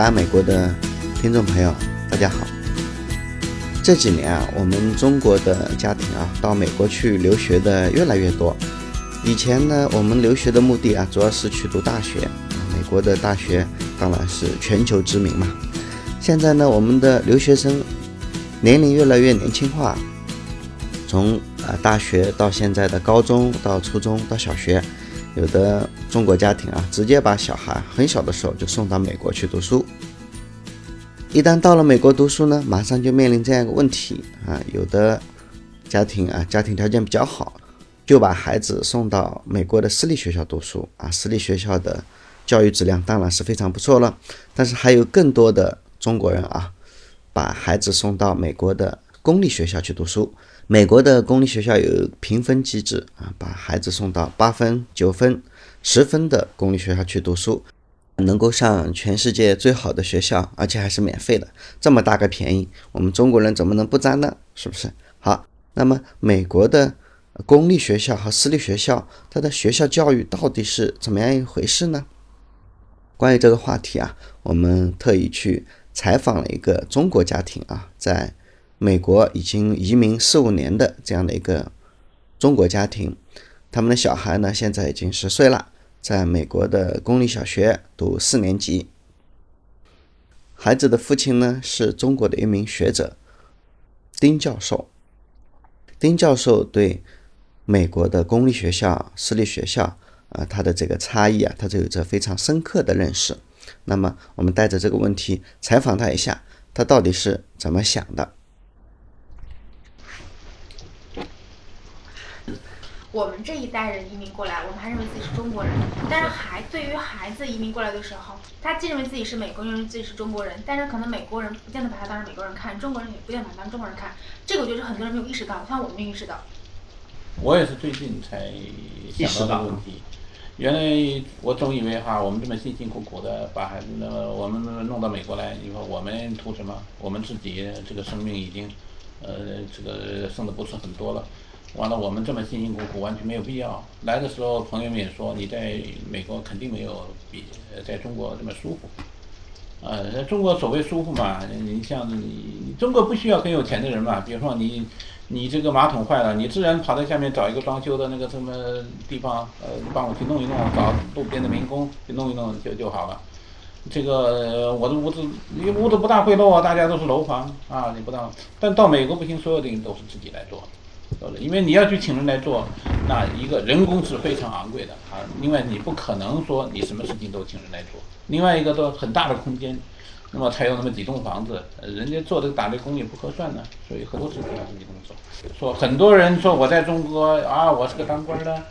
来美国的听众朋友，大家好。这几年啊，我们中国的家庭啊，到美国去留学的越来越多。以前呢，我们留学的目的啊，主要是去读大学。美国的大学当然是全球知名嘛。现在呢，我们的留学生年龄越来越年轻化，从啊大学到现在的高中到初中到小学，有的中国家庭啊，直接把小孩很小的时候就送到美国去读书。一旦到了美国读书呢，马上就面临这样一个问题啊，有的家庭啊，家庭条件比较好，就把孩子送到美国的私立学校读书啊，私立学校的教育质量当然是非常不错了，但是还有更多的中国人啊，把孩子送到美国的公立学校去读书。美国的公立学校有评分机制啊，把孩子送到八分、九分、十分的公立学校去读书。能够上全世界最好的学校，而且还是免费的，这么大个便宜，我们中国人怎么能不占呢？是不是？好，那么美国的公立学校和私立学校，它的学校教育到底是怎么样一回事呢？关于这个话题啊，我们特意去采访了一个中国家庭啊，在美国已经移民四五年的这样的一个中国家庭，他们的小孩呢，现在已经十岁了。在美国的公立小学读四年级，孩子的父亲呢是中国的一名学者，丁教授。丁教授对美国的公立学校、私立学校啊，他的这个差异啊，他就有着非常深刻的认识。那么，我们带着这个问题采访他一下，他到底是怎么想的？我们这一代人移民过来，我们还认为自己是中国人。但是孩对于孩子移民过来的时候，他既认为自己是美国人，认为自己是中国人，但是可能美国人不见得把他当成美国人看，中国人也不见得把他当中国人看。这个我觉得很多人没有意识到，像我们没意识到。我也是最近才想到的问题。原来我总以为哈，我们这么辛辛苦苦的把孩子那我们弄到美国来，你说我们图什么？我们自己这个生命已经，呃，这个剩的不是很多了。完了，我们这么辛辛苦苦，完全没有必要。来的时候，朋友们也说，你在美国肯定没有比在中国这么舒服。呃，中国所谓舒服嘛，你像你中国不需要很有钱的人嘛，比如说你你这个马桶坏了，你自然跑到下面找一个装修的那个什么地方，呃，帮我去弄一弄，找路边的民工去弄一弄就就好了。这个我的屋子，你屋子不大会漏啊，大家都是楼房啊，你不大。但到美国不行，所有的人都是自己来做。因为你要去请人来做，那一个人工是非常昂贵的啊。另外，你不可能说你什么事情都请人来做。另外一个都很大的空间，那么才有那么几栋房子，人家做这个打猎工也不合算呢，所以很多事情要自己动手。说很多人说我在中国啊，我是个当官的，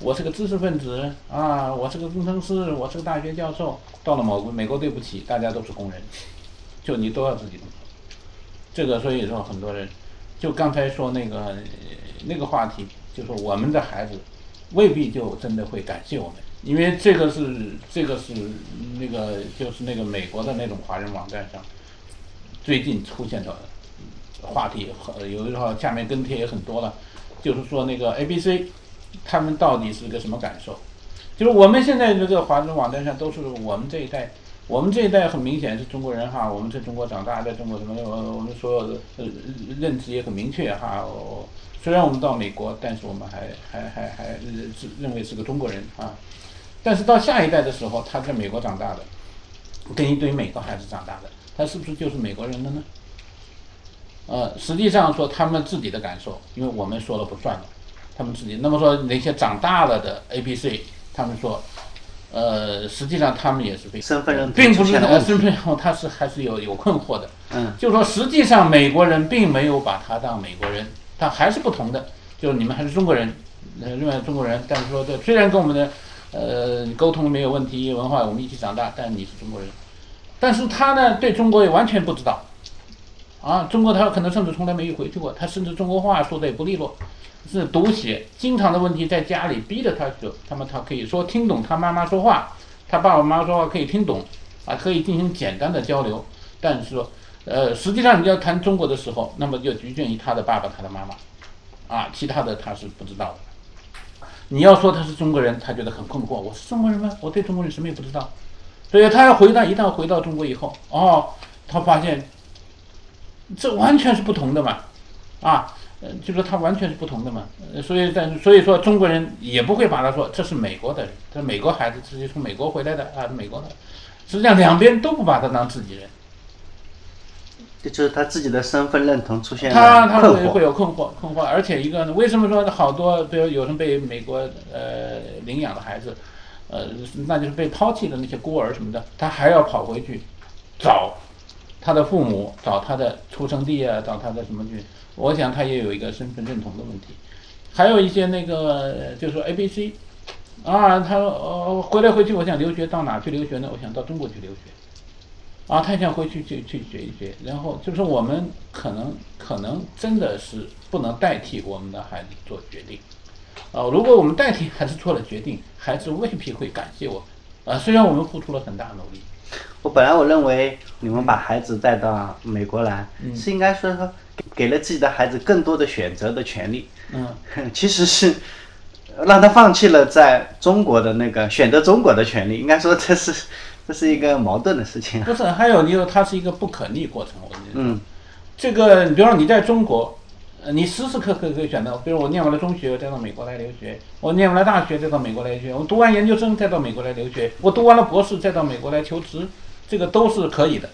我是个知识分子啊，我是个工程师，我是个大学教授。到了某个美国，对不起，大家都是工人，就你都要自己动手。这个所以说很多人。就刚才说那个那个话题，就说我们的孩子未必就真的会感谢我们，因为这个是这个是那个就是那个美国的那种华人网站上最近出现的话题，有的时候下面跟帖也很多了，就是说那个 A B C 他们到底是个什么感受？就是我们现在这个华人网站上都是我们这一代。我们这一代很明显是中国人哈，我们在中国长大，在中国什么，我我们所有的呃认知也很明确哈。虽然我们到美国，但是我们还还还还认认为是个中国人啊。但是到下一代的时候，他在美国长大的，跟一堆美国孩子长大的，他是不是就是美国人了呢？呃，实际上说他们自己的感受，因为我们说了不算了，他们自己。那么说那些长大了的 A、B、C，他们说。呃，实际上他们也是被身份认同，并不是呃身份认同，他是还是有有困惑的。嗯，就说实际上美国人并没有把他当美国人，他还是不同的。就是你们还是中国人，呃，另外中国人，但是说这虽然跟我们的呃沟通没有问题，文化我们一起长大，但你是中国人。但是他呢，对中国也完全不知道，啊，中国他可能甚至从来没有回去过，他甚至中国话说的也不利落。是读写，经常的问题在家里逼着他就，他们他可以说听懂他妈妈说话，他爸爸妈妈说话可以听懂，啊，可以进行简单的交流，但是说，呃，实际上你要谈中国的时候，那么就局限于他的爸爸他的妈妈，啊，其他的他是不知道的。你要说他是中国人，他觉得很困惑，我是中国人吗？我对中国人什么也不知道，所以他要回到一旦回到中国以后，哦，他发现这完全是不同的嘛，啊，呃，就说他完全是不同的嘛，呃所以但所以说中国人也不会把他说这是美国的人，这是美国孩子，直接从美国回来的啊，美国的，实际上两边都不把他当自己人。这就是他自己的身份认同出现他他。会会有困惑困惑，而且一个呢，为什么说好多比如有人被美国呃领养的孩子，呃，那就是被抛弃的那些孤儿什么的，他还要跑回去找他的父母，找他的出生地啊，找他的什么去？我想他也有一个身份认同的问题。还有一些那个就是说 A B C 啊，他呃回来回去，我想留学到哪去留学呢？我想到中国去留学。啊，他想回去去去学一学，然后就是我们可能可能真的是不能代替我们的孩子做决定，啊，如果我们代替孩子做了决定，孩子未必会感谢我们，啊，虽然我们付出了很大努力，我本来我认为你们把孩子带到美国来，嗯是应该说说给给了自己的孩子更多的选择的权利，嗯，其实是让他放弃了在中国的那个选择中国的权利。应该说这是这是一个矛盾的事情啊。不是，还有你说它是一个不可逆过程，我觉得，嗯这个你比方说你在中国，呃，你时时刻刻可以选择，比如我念完了中学，再到美国来留学；我念完了大学，再到美国来留学；我读完研究生，再到美国来留学；我读完了博士，再到美国来求职，这个都是可以的。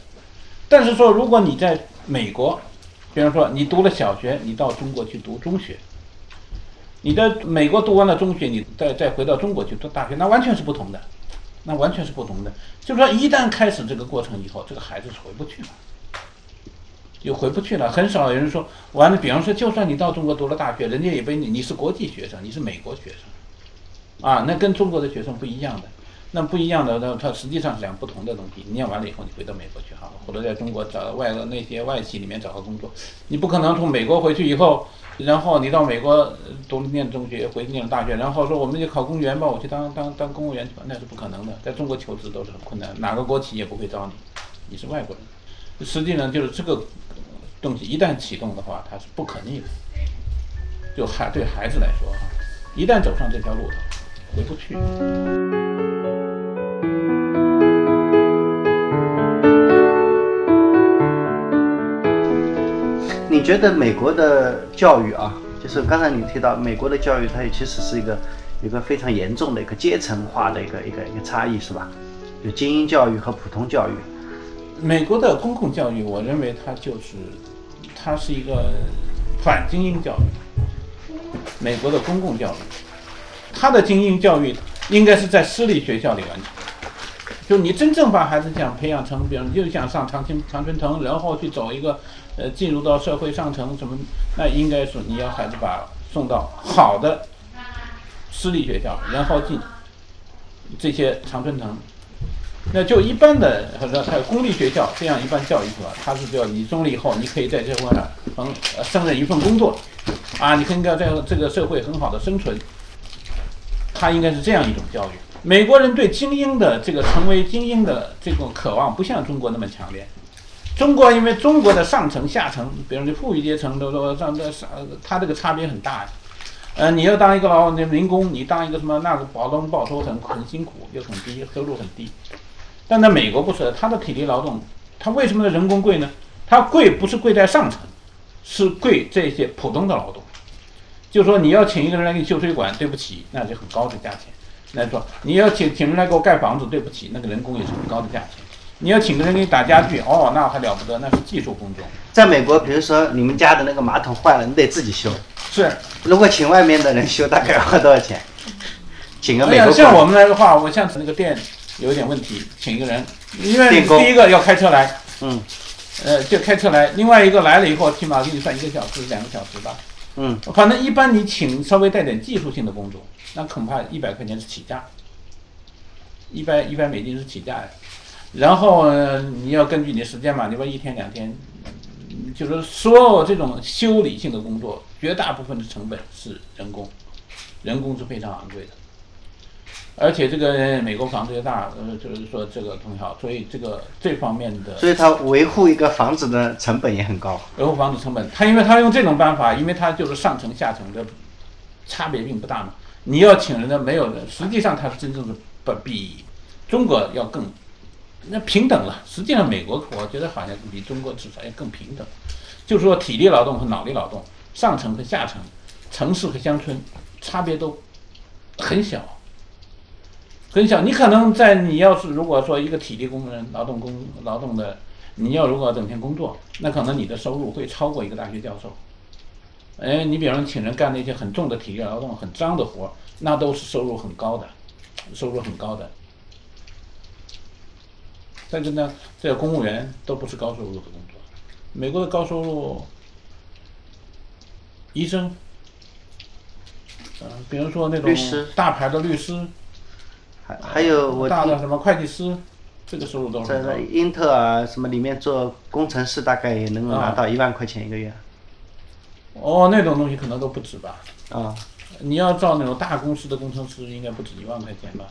但是说，如果你在美国，比方说你读了小学，你到中国去读中学，你在美国读完了中学，你再再回到中国去读大学，那完全是不同的，那完全是不同的。就是说，一旦开始这个过程以后，这个孩子是回不去了。就回不去了。很少有人说，完了，比方说，就算你到中国读了大学，人家也被你你是国际学生，你是美国学生，啊，那跟中国的学生不一样的，那不一样的，那它实际上是两不同的东西。你念完了以后，你回到美国去好了，或者在中国找外那些外企里面找个工作，你不可能从美国回去以后，然后你到美国读念中学，回去念大学，然后说我们就考公务员吧，我去当当当公务员去吧，那是不可能的。在中国求职都是很困难，哪个国企也不会招你，你是外国人。实际上就是这个东西一旦启动的话，它是不可逆的。就孩对孩子来说哈，一旦走上这条路头，回不去。你觉得美国的教育啊，就是刚才你提到美国的教育，它其实是一个一个非常严重的一个阶层化的一个一个一个差异，是吧？有精英教育和普通教育。美国的公共教育，我认为它就是，它是一个反精英教育。美国的公共教育，它的精英教育应该是在私立学校里完成。就你真正把孩子想培养成，比如你就想上常青常春藤，然后去走一个，呃，进入到社会上层什么，那应该是你要孩子把送到好的私立学校，然后进这些常春藤。那就一般的，或者还有公立学校这样一般教育是吧？它是叫你中了以后，你可以在这块上能胜任一份工作，啊，你可以在这个社会很好的生存。它应该是这样一种教育。美国人对精英的这个成为精英的这种渴望，不像中国那么强烈。中国因为中国的上层下层，比如说富裕阶层都说上这上，它这个差别很大呀。呃，你要当一个劳那民工，你当一个什么那个劳动报酬很很辛苦，又很低，收入很低。但在美国不是，它的体力劳动，它为什么人工贵呢？它贵不是贵在上层，是贵这些普通的劳动。就说你要请一个人来给你修水管，对不起，那就很高的价钱。来说你要请请人来给我盖房子，对不起，那个人工也是很高的价钱。你要请个人给你打家具，哦，那还了不得，那是技术工种。在美国，比如说你们家的那个马桶坏了，你得自己修。是，如果请外面的人修，大概要花多少钱？请个哎美国呀，像我们来的话，我像那个店有一点问题，请一个人，因为第一个要开车来，嗯呃，就开车来，另外一个来了以后，起码给你算一个小时、两个小时吧。嗯，反正一般你请稍微带点技术性的工作，那恐怕一百块钱是起价，一百一百美金是起价的。然后、呃、你要根据你的时间嘛，你说一天两天，嗯就是所有这种修理性的工作，绝大部分的成本是人工，人工是非常昂贵的。而且这个美国房子又大，呃，就是说这个很好，所以这个这方面的所以它维护一个房子的成本也很高。维护房子成本，他因为他用这种办法，因为他就是上层下层的差别并不大嘛。你要请人的没有人，实际上他是真正的不比中国要更那平等了。实际上，美国我觉得好像比中国至少要更平等，就是说体力劳动和脑力劳动，上层和下层，城市和乡村差别都很小，很小。你可能在你要是如果说一个体力工人劳动工劳动的，你要如果整天工作，那可能你的收入会超过一个大学教授。哎，你比方请人干那些很重的体力劳动、很脏的活，那都是收入很高的，收入很高的。但是呢，这公务员都不是高收入的工作。美国的高收入，医生，嗯，比如说那种大牌的律师，还还有我大的什么会计师，这个收入都是在英特尔什么里面做工程师，大概也能够拿到一万块钱一个月。哦，那种东西可能都不止吧？啊，你要造那种大公司的工程师，应该不止一万块钱吧？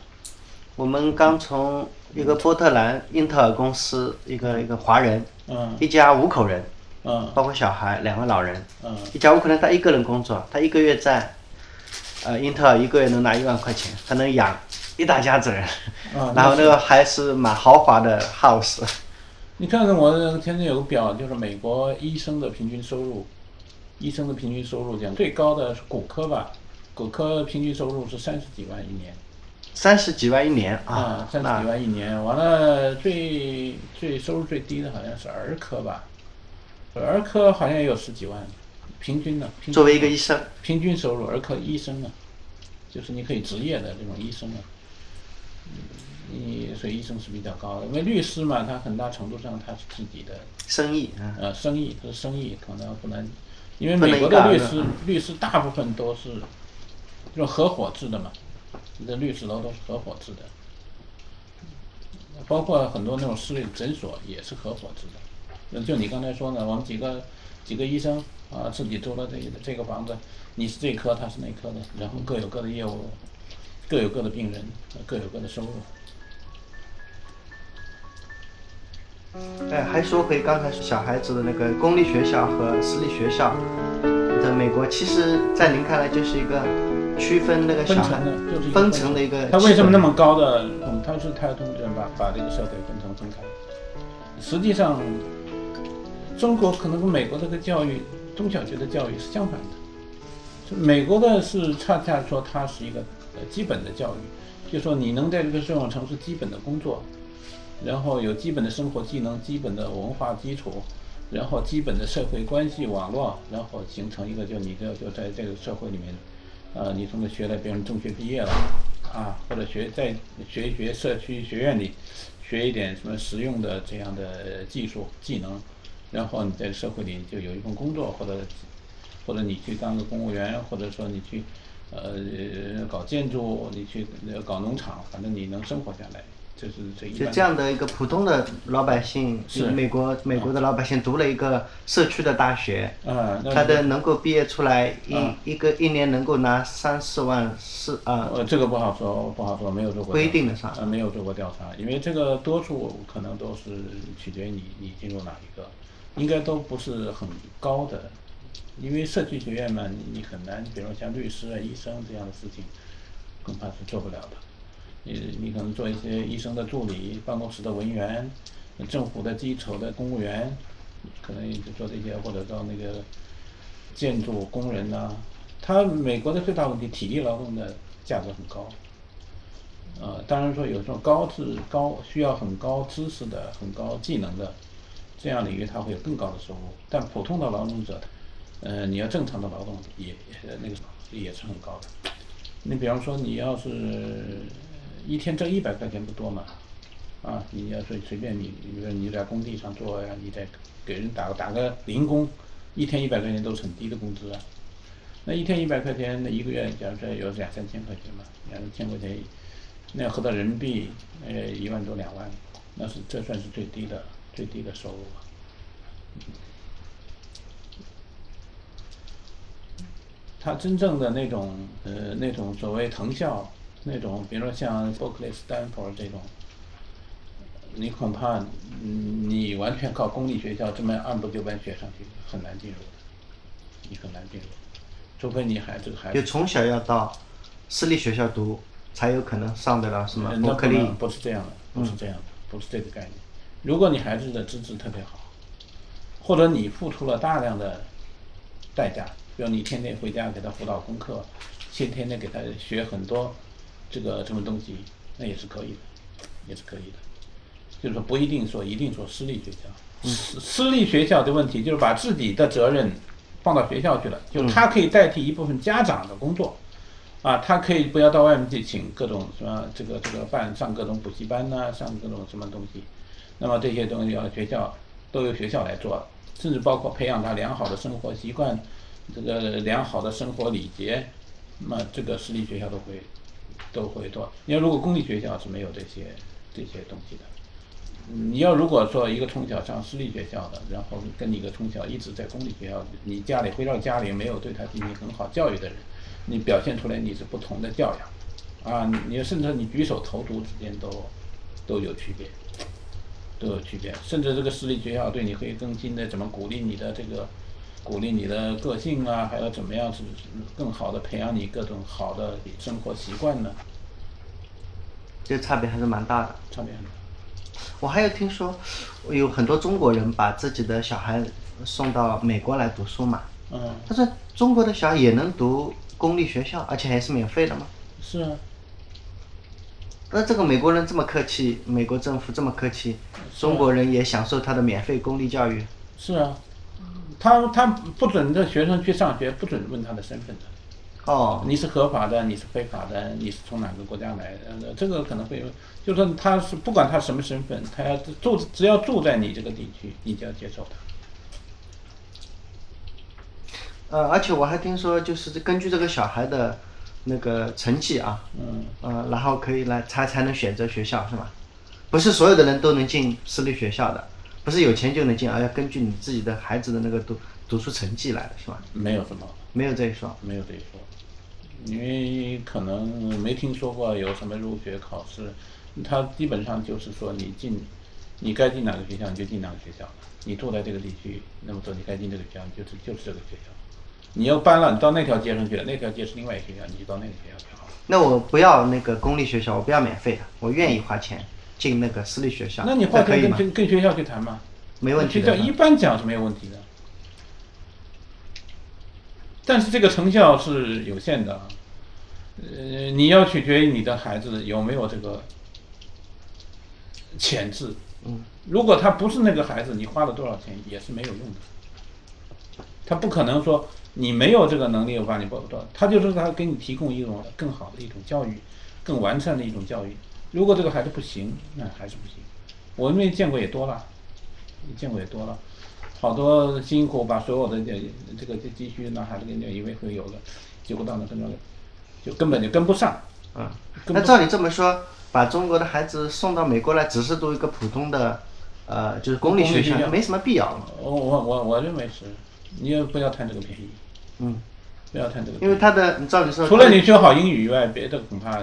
我们刚从一个波特兰英特尔公司，一个一个华人，嗯，一家五口人，嗯，包括小孩两个老人，嗯，一家五口人他一个人工作，他一个月在，呃，英特尔一个月能拿一万块钱，他能养一大家子人，然后那个还是蛮豪华的 house。你看看我天天有个表，就是美国医生的平均收入。医生的平均收入讲最高的是骨科吧，骨科平均收入是三十几万一年，三十几万一年啊，三十几万一年。完了，最最收入最低的好像是儿科吧，儿科好像也有十几万，平均的。作为一个医生，平均收入儿科医生啊，就是你可以执业的这种医生啊，你所以医生是比较高的。因为律师嘛，他很大程度上他是自己的生意啊呃，生意他是生意，可能不能。因为美国的律师，律师大部分都是用合伙制的嘛，你的律师楼都是合伙制的，包括很多那种私立诊所也是合伙制的。就你刚才说的，我们几个几个医生啊，自己租了这这个房子，你是这科，他是那科的，然后各有各的业务，各有各的病人，各有各的收入。哎，还说回刚才小孩子的那个公立学校和私立学校，在美国，其实，在您看来就是一个区分那个小孩分层的一个。他为什么那么高的？他是他通常把把这个社会分成分开。实际上，中国可能跟美国这个教育中小学的教育是相反的。美国的是恰恰说它是一个呃基本的教育，就说你能在这个生活城市基本的工作。然后有基本的生活技能、基本的文化基础，然后基本的社会关系网络，然后形成一个就你就就在这个社会里面，呃，你从这学了，比如中学毕业了，啊，或者学在学一学社区学院里，学一点什么实用的这样的技术技能，然后你在社会里就有一份工作，或者或者你去当个公务员，或者说你去呃搞建筑，你去搞农场，反正你能生活下来。就是这一就这样的一个普通的老百姓，是美国美国的老百姓读了一个社区的大学，啊，他的能够毕业出来一一个一年能够拿三四万四啊。呃，这个不好说，不好说，没有做过规定的啥？呃，没有做过调查，因为这个多数可能都是取决于你你进入哪一个，应该都不是很高的，因为社区学院嘛，你很难，比如像律师啊、医生这样的事情，恐怕是做不了的。你你可能做一些医生的助理、办公室的文员、政府的基础的公务员，可能也就做这些，或者到那个建筑工人呐。他美国的最大问题，体力劳动的价格很高。呃，当然说有这种高质高需要很高知识的、很高技能的这样领域，他会有更高的收入。但普通的劳动者，呃，你要正常的劳动也那个也是很高的。你比方说，你要是。一天挣一百块钱不多嘛，啊，你要说随便你，比如说你在工地上做呀，你在给人打打个零工，一天一百块钱都是很低的工资啊。那一天一百块钱，那一个月假如说有两三千块钱嘛，两三千块钱，那合到人民币，呃，一万多两万，那是这算是最低的最低的收入了。他真正的那种呃那种所谓藤校。那种，比如说像伯克利、斯坦福这种，你恐怕，你完全靠公立学校这么按部就班学上去，很难进入的，你很难进入，除非你孩子孩子就从小要到私立学校读，才有可能上得了什么伯克利。不是这样的，不是这样的，不是这个概念。如果你孩子的资质特别好，或者你付出了大量的代价，比如你天天回家给他辅导功课，先天天给他学很多这个什么东西，那也是可以的，也是可以的。就是说不一定说一定说私立学校，私私立学校的问题就是把自己的责任放到学校去了，就他可以代替一部分家长的工作。啊，他可以不要到外面去请各种什么这个这个办上各种补习班呐、上各种什么东西，那么这些东西要学校都由学校来做，甚至包括培养他良好的生活习惯，这个良好的生活礼节，那么这个私立学校都会都会做。你要如果公立学校是没有这些这些东西的，你要如果说一个从小上私立学校的，然后跟你一个从小一直在公立学校，你家里回到家里没有对他进行很好教育的人。你表现出来你是不同的教养，啊，你甚至你举手投足之间都都有区别，都有区别。甚至这个私立学校对你会更新的怎么鼓励你的这个，鼓励你的个性啊，还要怎么样是更好的培养你各种好的生活习惯呢？这差别还是蛮大的。差别很大。我还有听说，有很多中国人把自己的小孩送到美国来读书嘛。嗯。他说中国的小孩也能读。公立学校，而且还是免费的吗？是啊。那这个美国人这么客气，美国政府这么客气，中国人也享受他的免费公立教育。是啊，他他不准这学生去上学，不准问他的身份的。哦。你是合法的，你是非法的，你是从哪个国家来的？这个可能会有，就说他是不管他什么身份，他要住，只要住在你这个地区，你就要接受他。呃，而且我还听说，就是根据这个小孩的那个成绩啊，嗯，呃，然后可以来才才能选择学校是吧？不是所有的人都能进私立学校的，不是有钱就能进，而要根据你自己的孩子的那个读读书成绩来的是吧？没有什么，没有这一说，没有这一说，因为可能没听说过有什么入学考试，他基本上就是说你进，你该进哪个学校你就进哪个学校，你住在这个地区，那么说你该进这个学校就是就是这个学校。你要搬了，你到那条街上去了，那条街是另外一个学校，你就到那个学校去好了。那我不要那个公立学校，我不要免费的，我愿意花钱进那个私立学校。那你花钱跟跟学校去谈嘛？没问题。学校一般讲是没有问题的，但是这个成效是有限的，呃，你要取决于你的孩子有没有这个潜质。嗯。如果他不是那个孩子，你花了多少钱也是没有用的。他不可能说你没有这个能力，我把你报不到。他就是他给你提供一种更好的一种教育，更完善的一种教育。如果这个孩子不行，那还是不行。我们见过也多了，见过也多了，好多辛苦把所有的这这个积蓄拿孩子给以为会有的，结果到那跟着就根本就跟不上。啊，那照你这么说，把中国的孩子送到美国来，只是读一个普通的，呃，就是公立学校，没什么必要。我我我我认为是。你也不要贪这个便宜，嗯，不要贪这个。因为他的，照理说，除了你学好英语以外，别的恐怕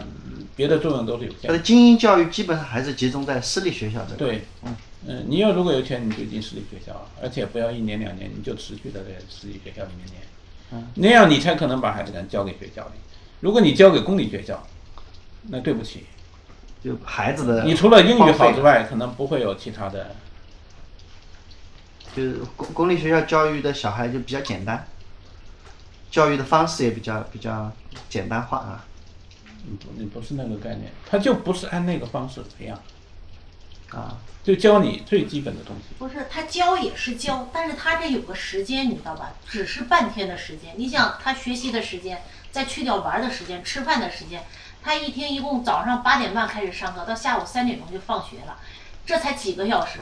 别的作用都是有限。他的精英教育基本上还是集中在私立学校的。对，嗯嗯，你要如果有钱，你就进私立学校，而且不要一年两年，你就持续的在私立学校里面念，嗯，那样你才可能把孩子敢交给学校里。如果你交给公立学校，那对不起，就孩子的，你除了英语好之外，可能不会有其他的。就是公公立学校教育的小孩就比较简单，教育的方式也比较比较简单化啊。你不，你不是那个概念，他就不是按那个方式培养，啊，就教你最基本的东西。不是，他教也是教，但是他这有个时间，你知道吧？只是半天的时间。你想他学习的时间，再去掉玩的时间、吃饭的时间，他一天一共早上八点半开始上课，到下午三点钟就放学了，这才几个小时。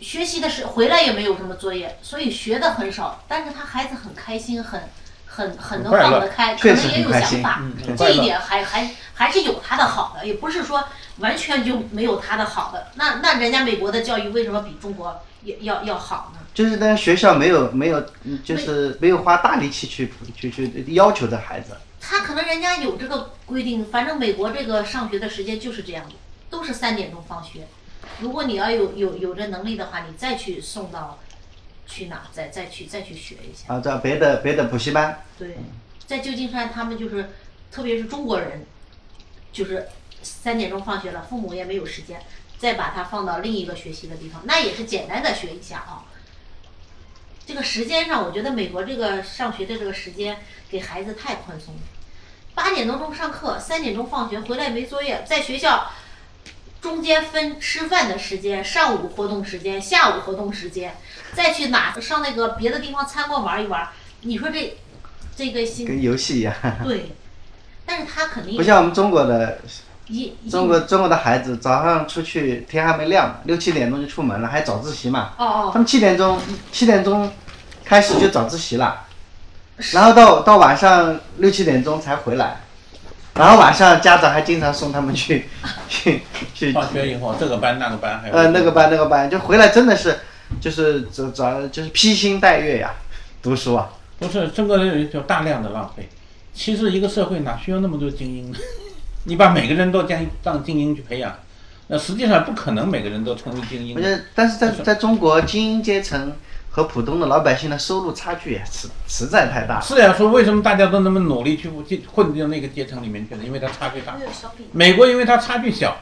学习的时回来也没有什么作业，所以学的很少。但是他孩子很开心，很很很能放得开，可能也有想法。这一点还还还是有他的好的，也不是说完全就没有他的好的。那那人家美国的教育为什么比中国要要要好呢？就是在学校没有没有，就是没有花大力气去去去要求的孩子。他可能人家有这个规定，反正美国这个上学的时间就是这样的，都是三点钟放学。如果你要有有有这能力的话，你再去送到去哪，再再去再去学一下。啊，在别的别的补习班。对，在旧金山，他们就是，特别是中国人，就是三点钟放学了，父母也没有时间，再把他放到另一个学习的地方，那也是简单的学一下啊。这个时间上，我觉得美国这个上学的这个时间给孩子太宽松了，八点多钟上课，三点钟放学，回来没作业，在学校中间分吃饭的时间、上午活动时间、下午活动时间，再去哪上那个别的地方参观玩一玩。你说这这个心跟游戏一样。对，但是他肯定不像我们中国的中国中国的孩子，早上出去天还没亮，六七点钟就出门了，还早自习嘛。哦哦他们七点钟七点钟开始就早自习了，然后到到晚上六七点钟才回来，然后晚上家长还经常送他们去去去放学以后这个班那个班还有呃那个班那个班，就回来真的是就是这咱就是披星戴月呀，读书啊。不是这个叫大量的浪费。其实一个社会哪需要那么多精英呢？你把每个人都将当精英去培养，那实际上不可能每个人都成为精英我觉。得，但是在在中国，精英阶层和普通的老百姓的收入差距也实实在太大。是呀，说为什么大家都那么努力去进混进那个阶层里面去呢？因为它差距大美国因为它差距小，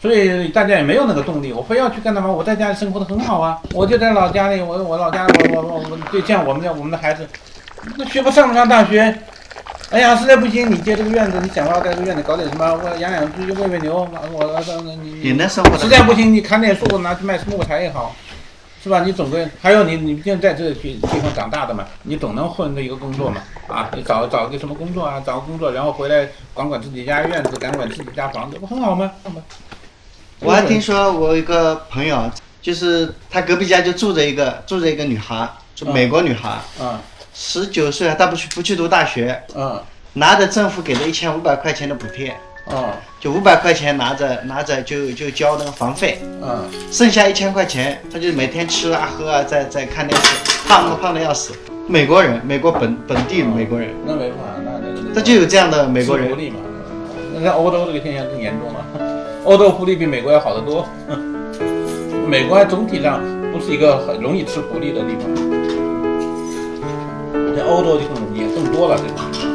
所以大家也没有那个动力。我非要去干什么？我在家里生活的很好啊，我就在老家里，我我老家我我我我就像我们的我们的孩子，那学不上不上大学？哎呀，实在不行，你借这个院子，你想办法在这个院子搞点什么，我养养猪，喂喂牛，我我你也能生活的实在不行，你砍点树拿去卖木材也好，是吧？你总归还有你，你毕竟在这个地地方长大的嘛，你总能混个一个工作嘛。啊，你找找个什么工作啊？找个工作，然后回来管管自己家院子，管管自己家房子，不很好吗？我还听说我一个朋友，就是他隔壁家就住着一个住着一个女孩，就美国女孩，嗯。十九岁，她不去不去读大学，嗯。拿着政府给的一千五百块钱的补贴，嗯。就五百块钱拿着拿着就就交那个房费，嗯，剩下一千块钱，她就每天吃啊喝啊，在在看电视，胖都胖的要死。美国人，美国本本地美国人，那没办法，那那个他就有这样的美国人。那在欧洲这个现象更严重了，欧洲福利比美国要好得多。美国还总体上不是一个很容易吃福利的地方，在欧洲就更也更多了这种。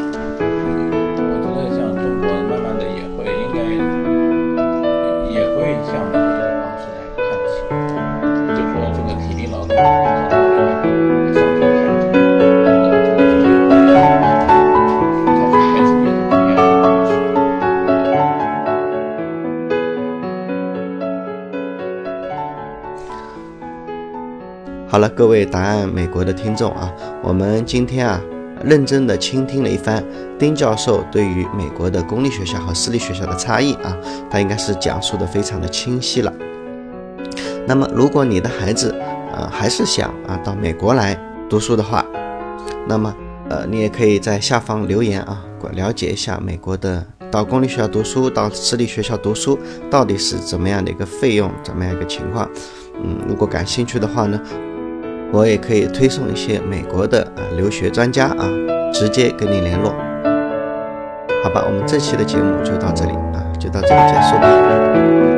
各位答案美国的听众啊，我们今天啊认真的倾听了一番丁教授对于美国的公立学校和私立学校的差异啊，他应该是讲述的非常的清晰了。那么，如果你的孩子呃还是想啊到美国来读书的话，那么呃你也可以在下方留言啊，了解一下美国的到公立学校读书到私立学校读书到底是怎么样的一个费用，怎么样一个情况。嗯，如果感兴趣的话呢，我也可以推送一些美国的啊留学专家啊，直接跟你联络。好吧，我们这期的节目就到这里啊，就到这里结束吧。